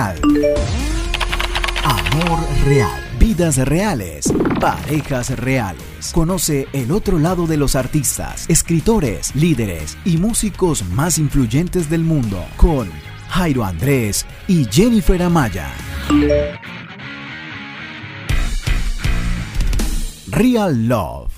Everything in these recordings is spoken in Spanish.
real. Amor real. Vidas reales. Parejas reales. Conoce el otro lado de los artistas, escritores, líderes y músicos más influyentes del mundo con Jairo Andrés y Jennifer Amaya. Real Love.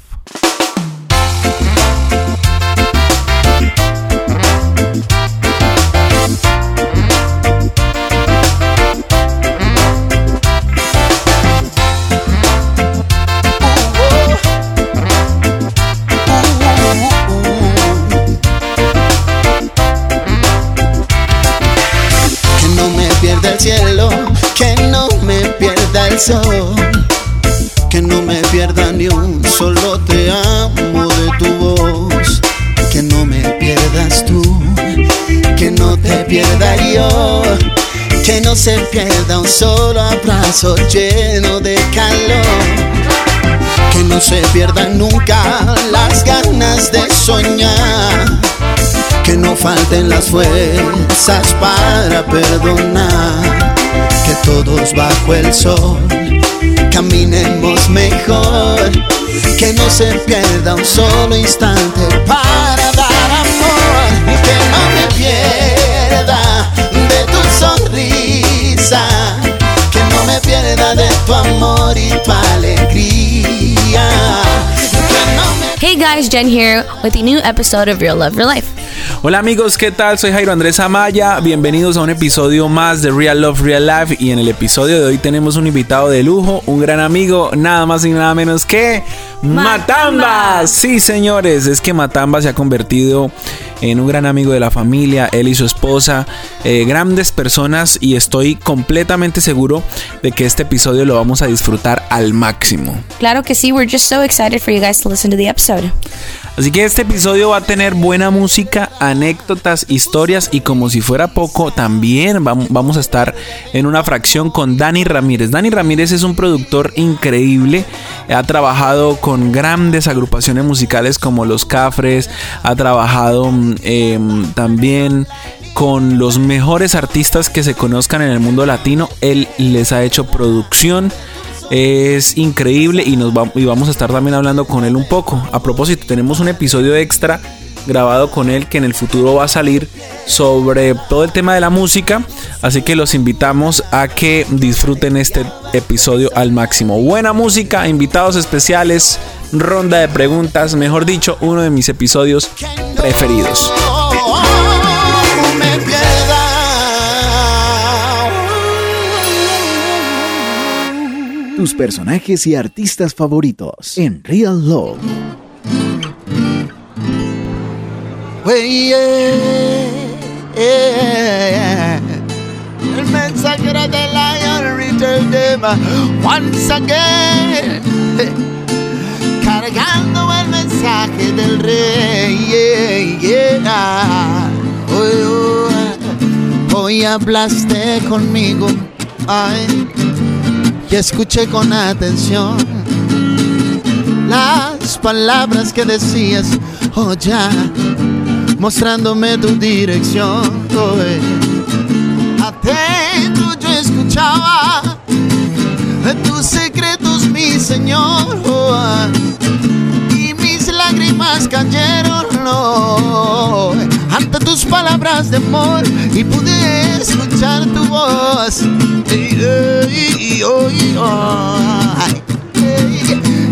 Pierda el cielo, que no me pierda el sol, que no me pierda ni un solo te amo de tu voz, que no me pierdas tú, que no te pierda yo, que no se pierda un solo abrazo lleno de calor, que no se pierdan nunca las ganas de soñar que no falten las fuerzas para perdonar, que todos bajo el sol caminemos mejor, que no se pierda un solo instante para dar amor, que no me pierda de tu sonrisa, que no me pierda de tu amor y tu alegría. Hey guys, Jen here with a new episode of Real Love Real Life. Hola amigos, ¿qué tal? Soy Jairo Andrés Amaya. Bienvenidos a un episodio más de Real Love Real Life. Y en el episodio de hoy tenemos un invitado de lujo, un gran amigo, nada más y nada menos que Matamba. Sí, señores, es que Matamba se ha convertido en un gran amigo de la familia, él y su esposa, eh, grandes personas y estoy completamente seguro de que este episodio lo vamos a disfrutar al máximo. Claro que sí, we're just so excited for you guys to listen to the episode. Así que este episodio va a tener buena música, anécdotas, historias y como si fuera poco, también vam- vamos a estar en una fracción con Dani Ramírez. Dani Ramírez es un productor increíble, ha trabajado con grandes agrupaciones musicales como Los Cafres, ha trabajado mm, em, también con los mejores artistas que se conozcan en el mundo latino. Él les ha hecho producción. Es increíble y, vamos a estar también hablando con él un poco. A propósito, tenemos un episodio extra grabado con él que en el futuro va a salir sobre todo el tema de la música. Así que los invitamos a que disfruten este episodio al máximo. Buena música, invitados especiales, ronda de preguntas, mejor dicho, uno de mis episodios preferidos. Tus personajes y artistas favoritos en Real Love. Wey, yeah, yeah. El mensajero de Lion return them once again. Cargando el mensaje del rey. Yeah, yeah. Hoy, hoy, hoy hablaste conmigo. Y escuché con atención las palabras que decías. Oh, ya mostrándome tu dirección. Hoy. Atento yo escuchaba tus secretos, mi Señor. Oh, lágrimas cayeron no, ante tus palabras de amor y pude escuchar tu voz.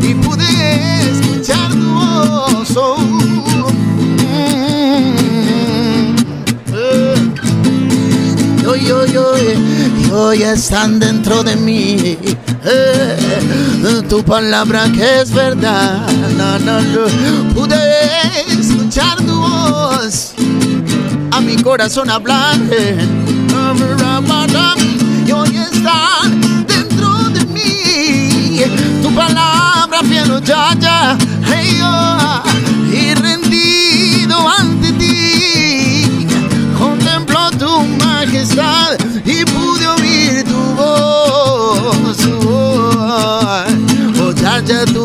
Y pude escuchar tu voz. oh, hoy están dentro de mí. eh, tu palabra que es verdad. No, no, no. Pude escuchar tu voz a mi corazón hablar.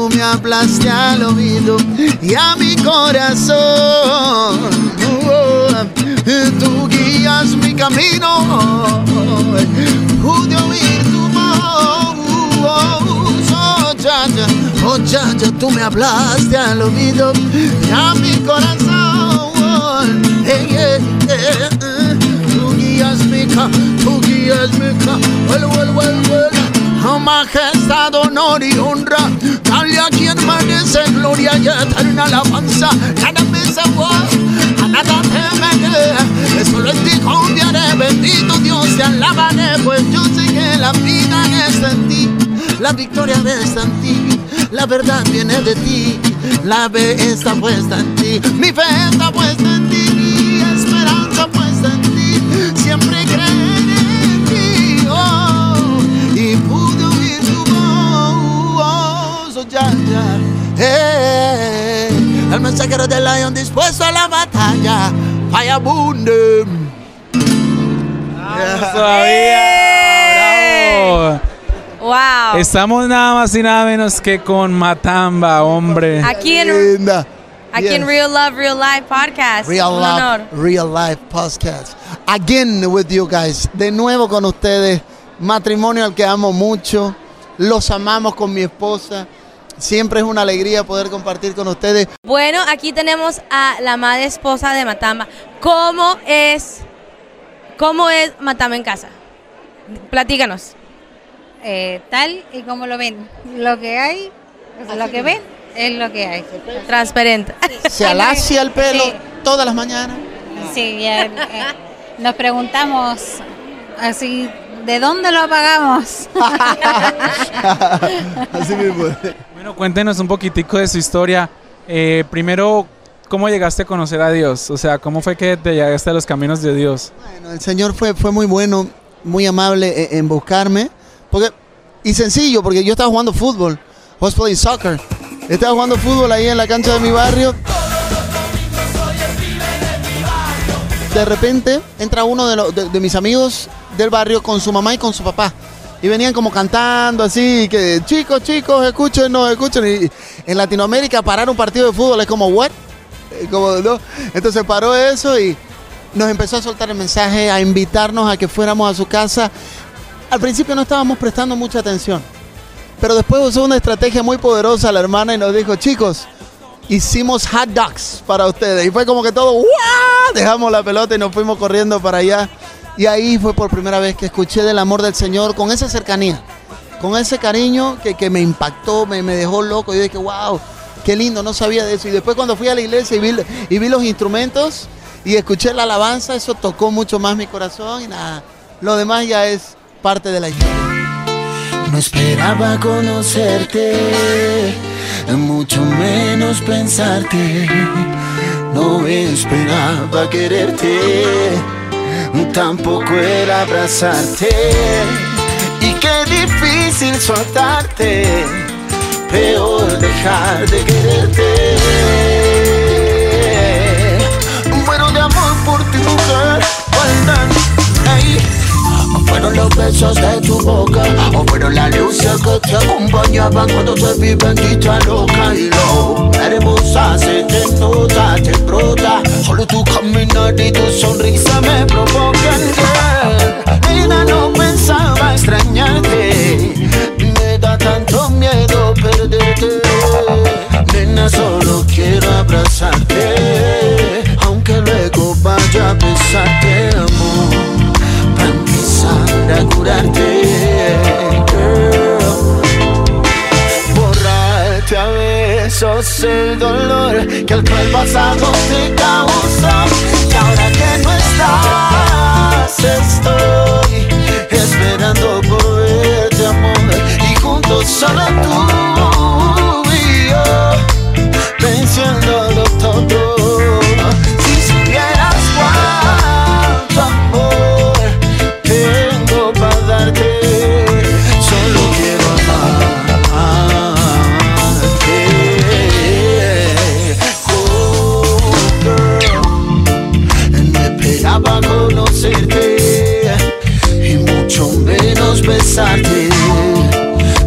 Tú me hablaste al oído y a mi corazón. Guía guías mi camino, pude oír tu voz. Oh, ya, ya, oh, ya, ya, tú me hablaste al oído y a mi corazón. Hey, hey, hey, hey. Tú guías mi ca, tú guías mi ca, well, well, well, well. Majestad, honor y honra, dale a quien merece gloria y eterna alabanza. Nada me a nada temeré, solo en ti confiaré. Bendito Dios, te alabaré, pues yo sé que la vida está en ti, la victoria está en ti, la verdad viene de ti, la fe está puesta en ti, mi fe está puesta en ti, mi esperanza puesta en ti, león dispuesto a la batalla. Fire boom them. Todavía. Wow. Estamos nada más y nada menos que con Matamba, hombre. Aquí en, Linda. aquí en Yes. Real Love, Real Life Podcast. Real Un Life, honor. Real Life Podcast. Again with you guys. De nuevo con ustedes. Matrimonio al que amo mucho. Los amamos con mi esposa. Siempre es una alegría poder compartir con ustedes. Bueno, aquí tenemos a la madre esposa de Matamba. ¿Cómo es, cómo es Matamba en casa? Platícanos. eh, tal y como lo ven. Lo que hay, lo que ven, es lo que hay. Transparente. Se alacia el pelo Sí. todas las mañanas. Sí, ya, eh, nos preguntamos así, ¿de dónde lo pagamos? Así mismo. Bueno, cuéntenos un poquitico de su historia. Eh, primero, ¿cómo llegaste a conocer a Dios? O sea, ¿cómo fue que te llegaste a los caminos de Dios? Bueno, el Señor fue, fue muy bueno, muy amable en, en buscarme. Porque, y sencillo, porque yo estaba jugando fútbol. I was playing soccer. Estaba jugando fútbol ahí en la cancha de mi barrio. De repente entra uno de, los- de- de mis amigos del barrio con su mamá y con su papá. Y venían como cantando así, que chicos, chicos, escuchen. Y en Latinoamérica parar un partido de fútbol es como, ¿what? Como, ¿no? Entonces paró eso y nos empezó a soltar el mensaje, a invitarnos a que fuéramos a su casa. Al principio no estábamos prestando mucha atención, pero después usó una estrategia muy poderosa la hermana y nos dijo, chicos, hicimos hot dogs para ustedes. Y fue como que todo. Dejamos la pelota y nos fuimos corriendo para allá. Y ahí fue por primera vez que escuché del amor del Señor con esa cercanía, con ese cariño que, que me impactó, me, me dejó loco. Yo dije, wow, qué lindo, no sabía de eso. Y después cuando fui a la iglesia y vi, y vi los instrumentos y escuché la alabanza, eso tocó mucho más mi corazón y nada, lo demás ya es parte de la historia. No esperaba conocerte, mucho menos pensarte. No esperaba quererte, tampoco era abrazarte. Y qué difícil soltarte, peor dejar de quererte. Bueno, de amor por ti, mujer, faltan. Ey. Fueron los besos de tu boca O fueron las luces que te acompañaban Cuando te vi bendita loca Y lo hermosa se te nota, te brota Solo tu caminar y tu sonrisa me provocan. Nena, no pensaba extrañarte Me da tanto miedo perderte. Nena, solo quiero abrazarte Aunque luego vaya a besarte, curarte, girl. Borrarte a besos el dolor que el cruel pasado te causó. Y ahora que no estás, estoy esperando por verte, amor. Y juntos solo tú y yo, venciéndolo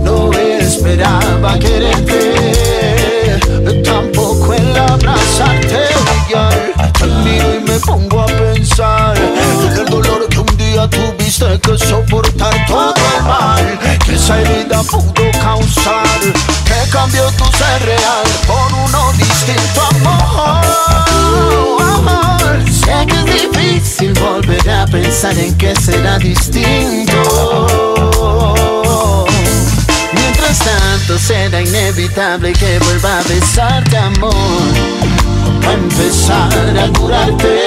No esperaba quererte, tampoco el abrazarte. Te miro y me pongo a pensar que tuviste que soportar todo el mal que esa herida pudo causar. Que cambió tu ser real por uno distinto amor. Sé que es difícil volver a pensar en que será distinto. Tanto será inevitable que vuelva a besarte amor. A empezar a curarte.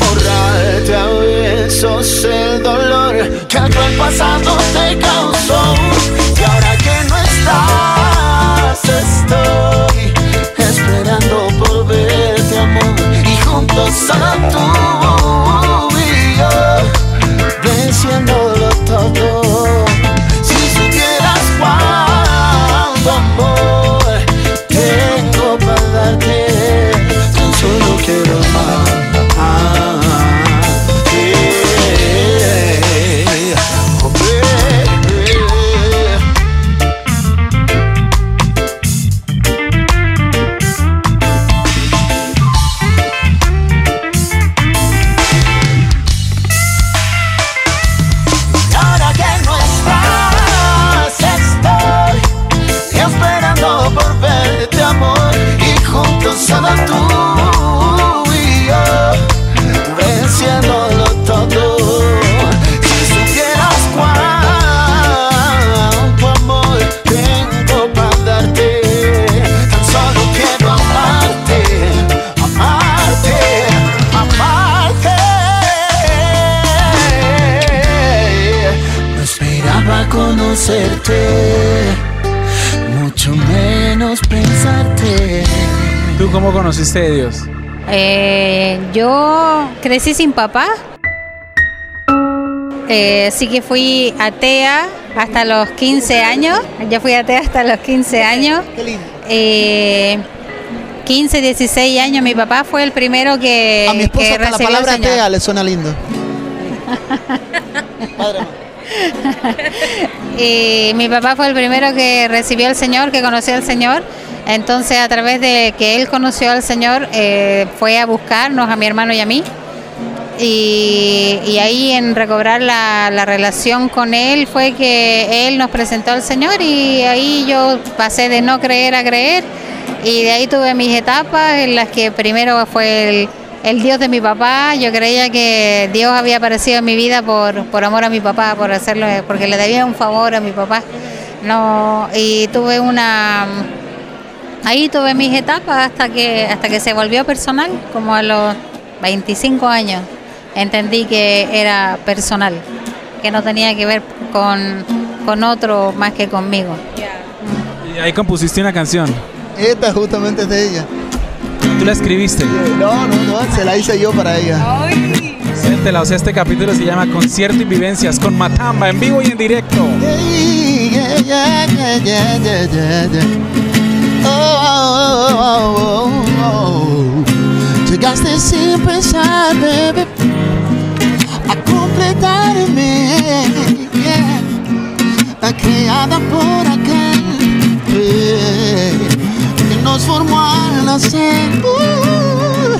Borrarte a besos el dolor que el pasado te causó. Y ahora que no estás estoy esperando por verte amor. Y juntos solo tú y yo venciéndolo Eh, yo crecí sin papá. Eh, así que fui atea hasta los 15 años. Yo fui atea hasta los 15 años. Qué lindo. Eh, 15, 16 años. Mi papá fue el primero que, A mi esposa que hasta la palabra Señor. tea le suena lindo. Padre, Y mi papá fue el primero que recibió al Señor, que conoció al Señor. Entonces, a través de que él conoció al Señor, eh, fue a buscarnos, a mi hermano y a mí. Y, ahí en recobrar la relación con él fue que él nos presentó al Señor y ahí yo pasé de no creer a creer y de ahí tuve mis etapas en las que primero fue el, el Dios de mi papá, yo creía que Dios había aparecido en mi vida por, por amor a mi papá, por hacerlo, porque le debía un favor a mi papá. No, y tuve una ahí tuve mis etapas hasta que hasta que se volvió personal, como a los 25 años. Entendí que era personal, que no tenía que ver con, con otro más que conmigo. Y ahí compusiste una canción. Esta justamente es de ella. ¿Tú la escribiste? No, no, no, se la hice yo para ella. Suéltela, o sea, este capítulo se llama Concierto y Vivencias con Matamba en vivo y en directo. Oh, oh, oh, oh. Llegaste sin pensar, bebé, a completarme, yeah. creada por aquel yeah, nos formó al nacer. Uh,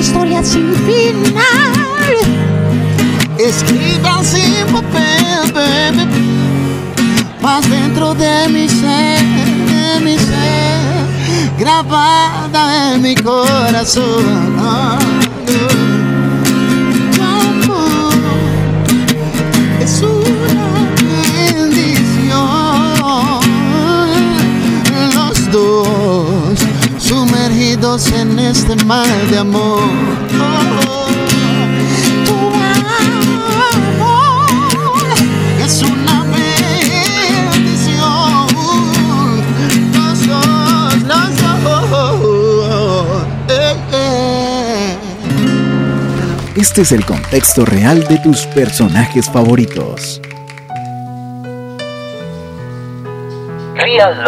historia sin final, escrita sin papel, baby más dentro de mi ser, de mi ser, grabada en mi corazón. En este mar de amor. Oh, tu amor es una bendición. Los dos, los dos. Eh, eh. Este es el contexto real de tus personajes favoritos. Real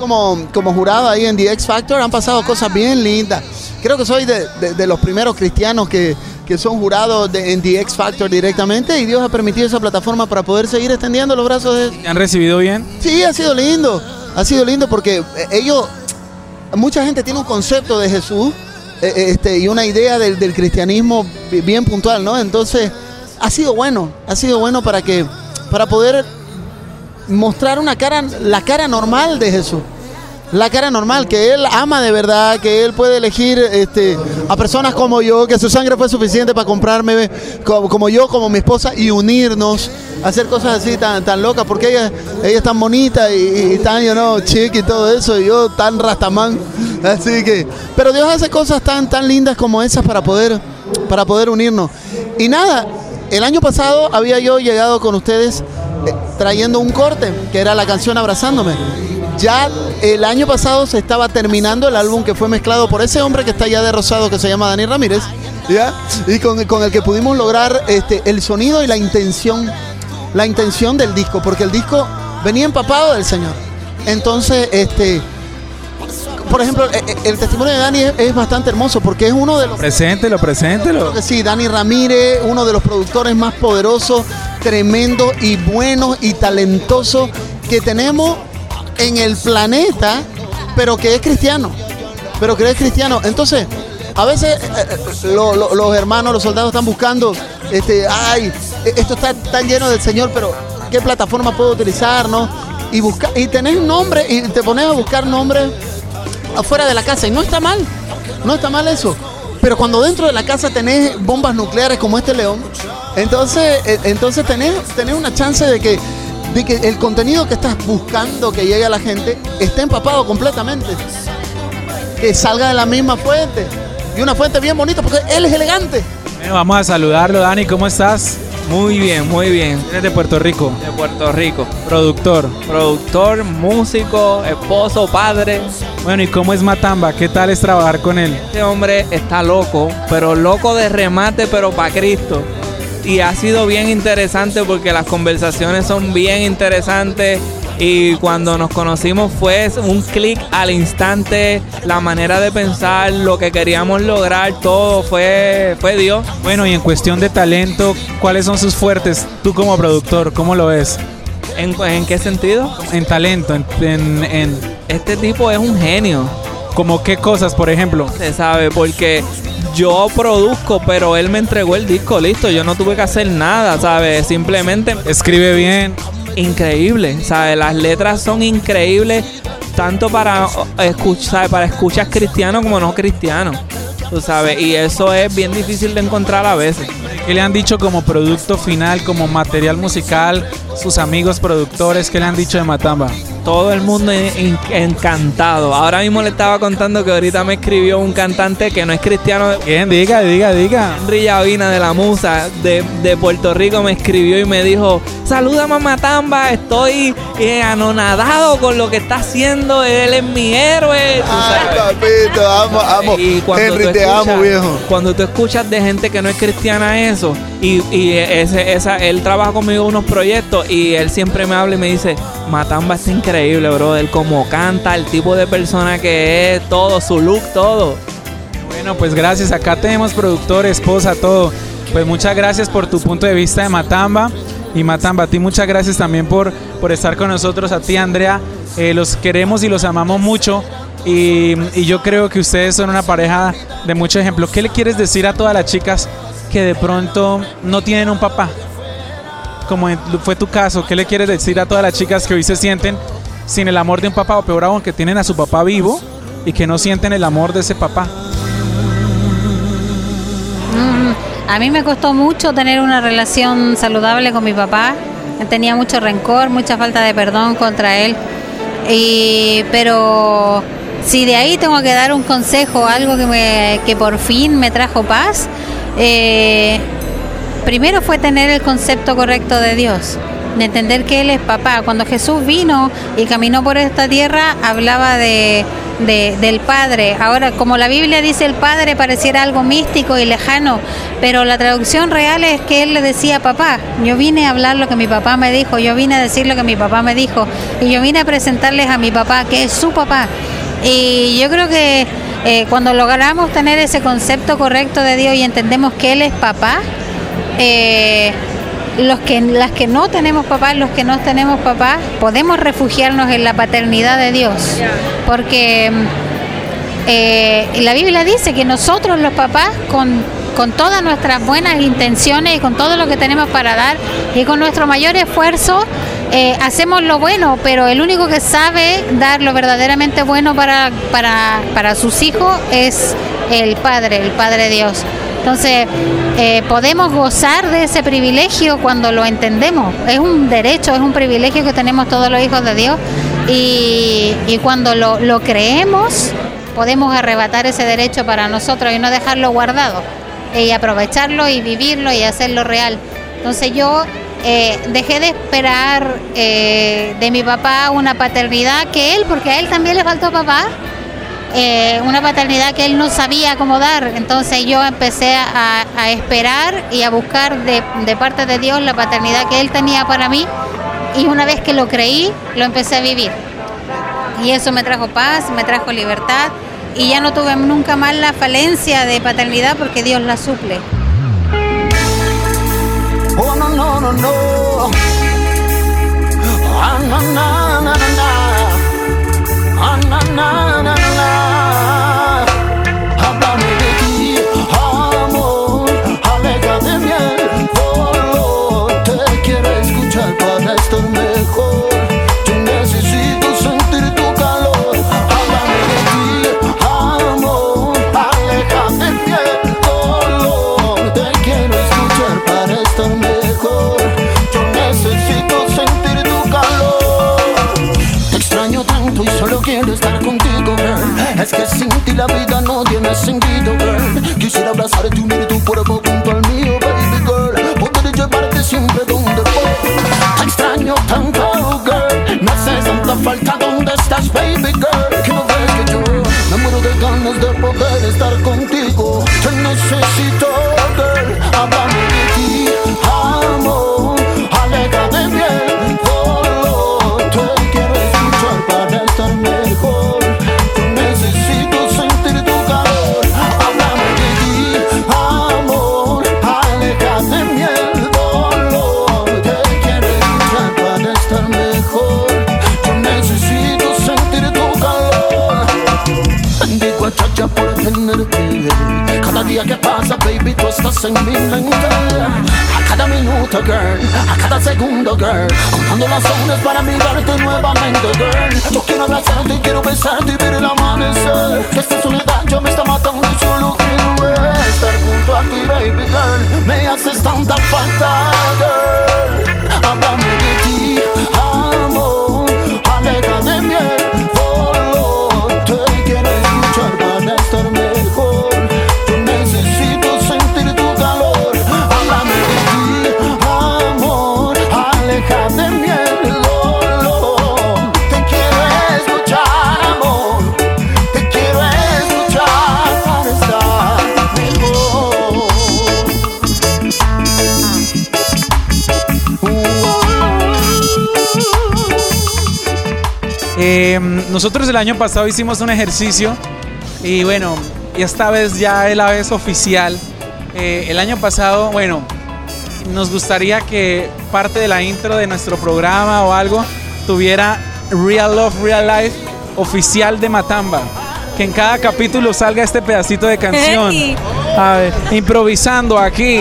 Como, como jurada ahí en The X Factor han pasado cosas bien lindas. Creo que soy de, de- de los primeros cristianos que, que son jurados de- en The X Factor directamente y Dios ha permitido esa plataforma para poder seguir extendiendo los brazos de... ¿Te han recibido bien? Sí, ha sido lindo, ha sido lindo porque eh, ellos, mucha gente tiene un concepto de Jesús eh, eh, este, y una idea del, del cristianismo bi- bien puntual, ¿no? Entonces, ha sido bueno, ha sido bueno para que, para poder mostrar una cara, la cara normal de Jesús. La cara normal, que Él ama de verdad, que Él puede elegir este, a personas como yo, que su sangre fue suficiente para comprarme, como, como yo, como mi esposa, y unirnos, hacer cosas así tan, tan locas, porque ella, ella es tan bonita y, tan, you know, chic y todo eso, y yo tan rastamán. Así que, pero Dios hace cosas tan, tan lindas como esas para poder, para poder unirnos. Y nada, el año pasado había yo llegado con ustedes trayendo un corte, que era la canción Abrazándome. Ya el año pasado se estaba terminando el álbum que fue mezclado por ese hombre que está allá de rosado que se llama Dani Ramírez, ¿ya? Y con, con el que pudimos lograr este, el sonido y la intención, la intención del disco, porque el disco venía empapado del Señor. Entonces, este, por ejemplo, eh, eh, el testimonio de Dani es, es bastante hermoso porque es uno de los Preséntelo, preséntelo. Que sí, Dani Ramírez, uno de los productores más poderosos, tremendos y buenos y talentosos que tenemos en el planeta, pero que es cristiano. Pero que es cristiano. Entonces, a veces eh, eh, lo- lo- los hermanos, los soldados están buscando, este, ay, esto está tan lleno del Señor, pero ¿qué plataforma puedo utilizar, no? Y busca, y tenés nombre y te pones a buscar nombres afuera de la casa y no está mal, no está mal eso. Pero cuando dentro de la casa tenés bombas nucleares como este león, entonces, eh, entonces tenés, tenés una chance de que, de que el contenido que estás buscando que llegue a la gente esté empapado completamente. Que salga de la misma fuente. Y una fuente bien bonita porque él es elegante. Bueno, vamos a saludarlo, Dani. ¿Cómo estás? Muy bien, muy bien. Eres de Puerto Rico, De Puerto Rico. productor. Productor, músico, esposo, padre. Bueno, ¿y cómo es Matamba? ¿Qué tal es trabajar con él? Este hombre está loco, pero loco de remate, pero para Cristo. Y ha sido bien interesante porque las conversaciones son bien interesantes. Y cuando nos conocimos fue un clic al instante, la manera de pensar, lo que queríamos lograr, todo fue, fue Dios. Bueno, y en cuestión de talento, ¿cuáles son sus fuertes? Tú como productor, ¿cómo lo ves? ¿En, en qué sentido? En talento, en, en, en- Este tipo es un genio. como qué cosas, por ejemplo. Se sabe, porque yo produzco, pero él me entregó el disco, listo. Yo no tuve que hacer nada, ¿sabes? Simplemente Escribe bien. increíble, ¿sabes? Las letras son increíbles, tanto para escuchar, para escuchas cristianos como no cristianos, tú sabes. Y eso es bien difícil de encontrar a veces. ¿Qué le han dicho como producto final, como material musical, sus amigos productores? ¿Qué le han dicho de Matamba? Todo el mundo en- encantado. Ahora mismo le estaba contando que ahorita me escribió un cantante que no es cristiano, Bien, diga, diga, diga. Henry Llavina de la Musa de, de Puerto Rico me escribió y me dijo, saluda mamá Tamba, estoy eh, anonadado con lo que está haciendo, él es mi héroe. Ay, papito, amo, amo. Y cuando Henry, te escuchas- amo, viejo. Cuando tú escuchas de gente que no es cristiana eso, y, y ese, esa, él trabaja conmigo en unos proyectos y él siempre me habla y me dice, Matamba está increíble, brother, como canta, el tipo de persona que es, todo, su look, todo. Bueno, pues gracias. Acá tenemos productor, esposa, todo. Pues muchas gracias por tu punto de vista de Matamba. Y Matamba, a ti muchas gracias también por, por estar con nosotros. A ti, Andrea, eh, los queremos y los amamos mucho. Y, y yo creo que ustedes son una pareja de mucho ejemplo. ¿Qué le quieres decir a todas las chicas que de pronto no tienen un papá? Como fue tu caso, ¿qué le quieres decir a todas las chicas que hoy se sienten sin el amor de un papá o peor aún que tienen a su papá vivo y que no sienten el amor de ese papá? A mí me costó mucho tener una relación saludable con mi papá. Tenía mucho rencor, mucha falta de perdón contra él. Y, pero si de ahí tengo que dar un consejo, algo que, me, que por fin me trajo paz, eh, primero fue tener el concepto correcto de Dios, de entender que Él es papá. Cuando Jesús vino y caminó por esta tierra, hablaba de, de- del Padre. Ahora, como la Biblia dice el Padre, pareciera algo místico y lejano, pero la traducción real es que Él le decía papá. Yo vine a hablar lo que mi papá me dijo, yo vine a decir lo que mi papá me dijo, y yo vine a presentarles a mi papá, que es su papá. Y yo creo que eh, cuando logramos tener ese concepto correcto de Dios y entendemos que Él es papá, eh, los que, las que no tenemos papá, los que no tenemos papá, podemos refugiarnos en la paternidad de Dios. Porque eh, la Biblia dice que nosotros los papás, con, con todas nuestras buenas intenciones y con todo lo que tenemos para dar y con nuestro mayor esfuerzo, eh, hacemos lo bueno, pero el único que sabe dar lo verdaderamente bueno para, para, para sus hijos es el Padre, el Padre Dios. Entonces, eh, podemos gozar de ese privilegio cuando lo entendemos. Es un derecho, es un privilegio que tenemos todos los hijos de Dios y, cuando lo, lo creemos, podemos arrebatar ese derecho para nosotros y no dejarlo guardado y aprovecharlo y vivirlo y hacerlo real. Entonces yo eh, dejé de esperar eh, de mi papá una paternidad que él, porque a él también le faltó papá, eh, una paternidad que él no sabía cómo dar. Entonces yo empecé a, esperar y a buscar de, parte de Dios la paternidad que él tenía para mí y una vez que lo creí, lo empecé a vivir. Y eso me trajo paz, me trajo libertad y ya no tuve nunca más la falencia de paternidad porque Dios la suple. Girl. Contando las horas para mirarte nuevamente, girl. Yo quiero abrazarte, quiero besarte y ver el amanecer. Que esta soledad ya me está matando y solo quiero estar junto a ti, baby, girl. Me haces tanta falta, girl. Háblame de ti, Eh, nosotros el año pasado hicimos un ejercicio y bueno, y esta vez ya es la vez oficial. Eh, el año pasado, bueno, nos gustaría que parte de la intro de nuestro programa o algo tuviera Real Love, Real Life oficial de Matamba. Que en cada capítulo salga este pedacito de canción. Hey. A ver, improvisando aquí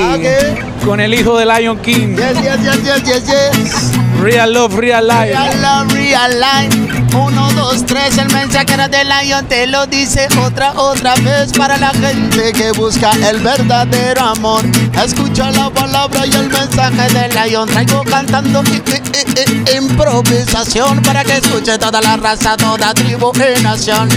con el hijo de Lion King. Yes, yes, yes, yes, yes, yes. Real Love, Real Life. Real love, real life. Uno, dos, tres, el mensajero de Lion te lo dice otra, otra vez para la gente que busca el verdadero amor. Escucha la palabra y el mensaje de Lion. Traigo cantando i- i- i- improvisación para que escuche toda la raza, toda tribu y nación.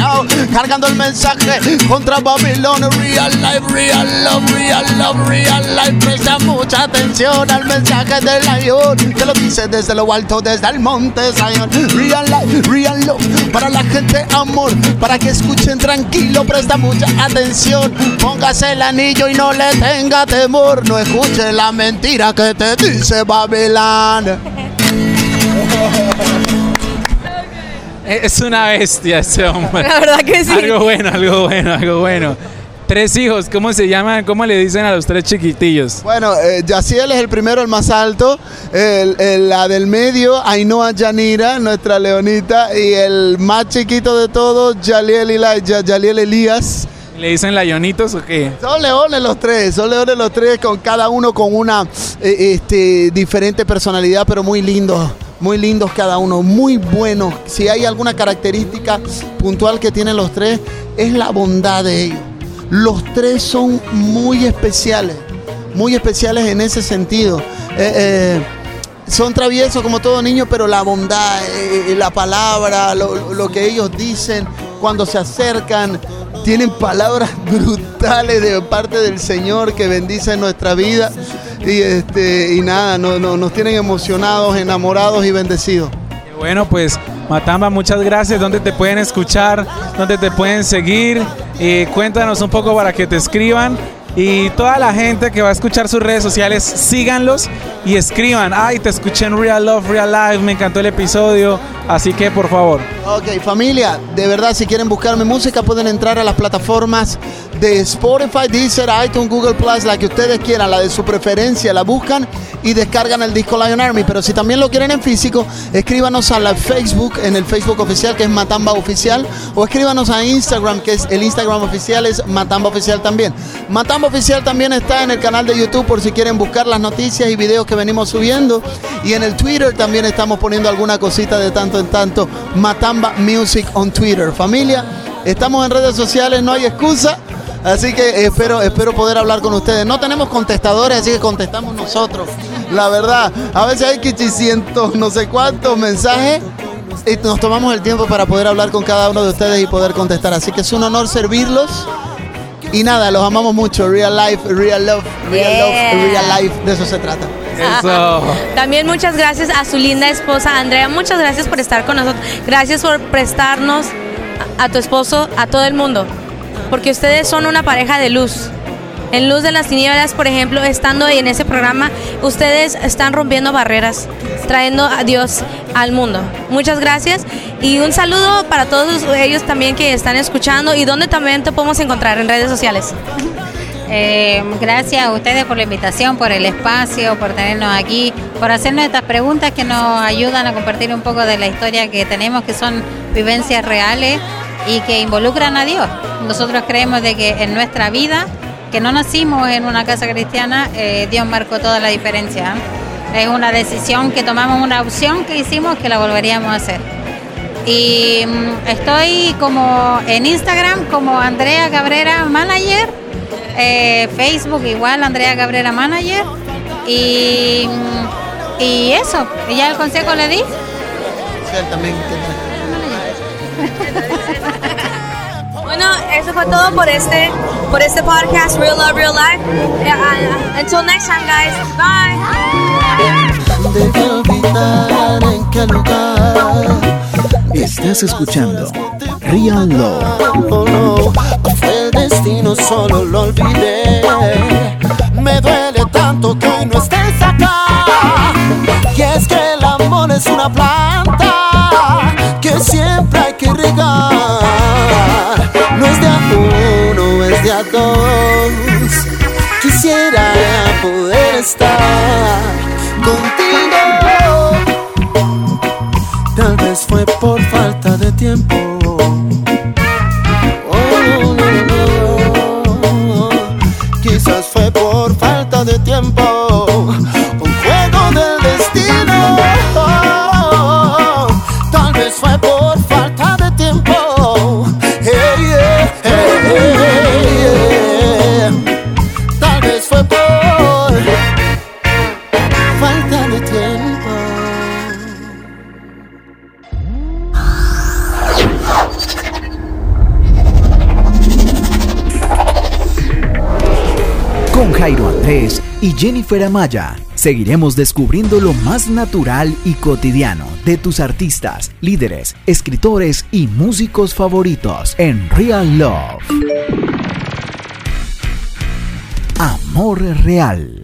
Cargando el mensaje contra Babilón. Real life, real love, real love, real life. Presta mucha atención al mensaje de Lion. Que lo dice desde lo alto, desde el monte Zion. Real life, real love. Para la gente, amor. Para que escuchen tranquilo, presta mucha atención. Póngase el anillo y no le tenga temor. No escuche la mentira que te dice Babilón. Es una bestia ese hombre. La verdad que sí. Algo bueno, algo bueno, algo bueno. Tres hijos, ¿cómo se llaman? ¿Cómo le dicen a los tres chiquitillos? Bueno, eh, Yaciel es el primero, el más alto. El, el- la del medio, Ainhoa Yanira, nuestra leonita. Y el más chiquito de todos, Yaliel, Yaliel Elías. ¿Le dicen layonitos o qué? Son leones los tres, son leones los tres, con cada uno con una eh, este, diferente personalidad, pero muy lindos, muy lindos cada uno, muy buenos. Si hay alguna característica puntual que tienen los tres, es la bondad de ellos. Los tres son muy especiales, muy especiales en ese sentido. Eh, eh, son traviesos como todo niño, pero la bondad, eh, la palabra, lo, que ellos dicen cuando se acercan, tienen palabras brutales de parte del Señor que bendice nuestra vida. Y, este, nada, no- nos tienen emocionados, enamorados y bendecidos. Bueno, pues Matamba, muchas gracias. ¿Dónde te pueden escuchar? ¿Dónde te pueden seguir? Eh, cuéntanos un poco para que te escriban. Y toda la gente que va a escuchar sus redes sociales, síganlos y escriban. Ay, te escuché en Real Love, Real Life, me encantó el episodio. Así que por favor. Ok, familia, de verdad, si quieren buscar mi música, pueden entrar a las plataformas de Spotify, Deezer, iTunes, Google Plus, la que ustedes quieran, la de su preferencia, la buscan y descargan el disco Lion Army. Pero si también lo quieren en físico, escríbanos a la Facebook, en el Facebook oficial, que es Matamba Oficial, o escríbanos a Instagram, que es el Instagram oficial, es Matamba Oficial también. Matamba Oficial también está en el canal de YouTube por si quieren buscar las noticias y videos que venimos subiendo. Y en el Twitter también estamos poniendo alguna cosita de tanto en tanto. Matamba Music on Twitter. Familia, estamos en redes sociales, no hay excusa. Así que espero, espero poder hablar con ustedes. No tenemos contestadores, así que contestamos nosotros. La verdad, a veces hay que cientos, no sé cuántos mensajes. Y nos tomamos el tiempo para poder hablar con cada uno de ustedes y poder contestar. Así que es un honor servirlos. Y nada, los amamos mucho. Real life, real love, real Yeah. love, real life. De eso se trata. Eso. También muchas gracias a su linda esposa Andrea. Muchas gracias por estar con nosotros. Gracias por prestarnos a, tu esposo, a todo el mundo. Porque ustedes son una pareja de luz. En Luz de las Tinieblas, por ejemplo, estando en ese programa, ustedes están rompiendo barreras, trayendo a Dios al mundo. Muchas gracias y un saludo para todos ellos también que están escuchando y donde también te podemos encontrar en redes sociales. Eh, gracias a ustedes por la invitación, por el espacio, por tenernos aquí, por hacernos estas preguntas que nos ayudan a compartir un poco de la historia que tenemos, que son vivencias reales y que involucran a Dios. Nosotros creemos de que en nuestra vida, que no nacimos en una casa cristiana, eh, Dios marcó toda la diferencia. Es una decisión que tomamos, una opción que hicimos que la volveríamos a hacer. Y mm, estoy como en Instagram como Andrea Cabrera Manager, eh, Facebook igual Andrea Cabrera Manager y, y eso, y ya el consejo le di. Sí, también. Bueno, eso fue todo por este, por este podcast, Real Love, Real Life. Eh, uh, until next time, guys. Bye. Deja olvidar en qué lugar Estás escuchando Real Love. Destino, solo lo olvidé. Me duele tanto que no estés acá. Y es que el amor es una planta que siempre hay que regar. No es de a uno, es de a dos. Quisiera poder estar contigo. Tal vez fue por falta Amaya seguiremos descubriendo lo más natural y cotidiano de tus artistas, líderes, escritores y músicos favoritos en Real Love. Amor real.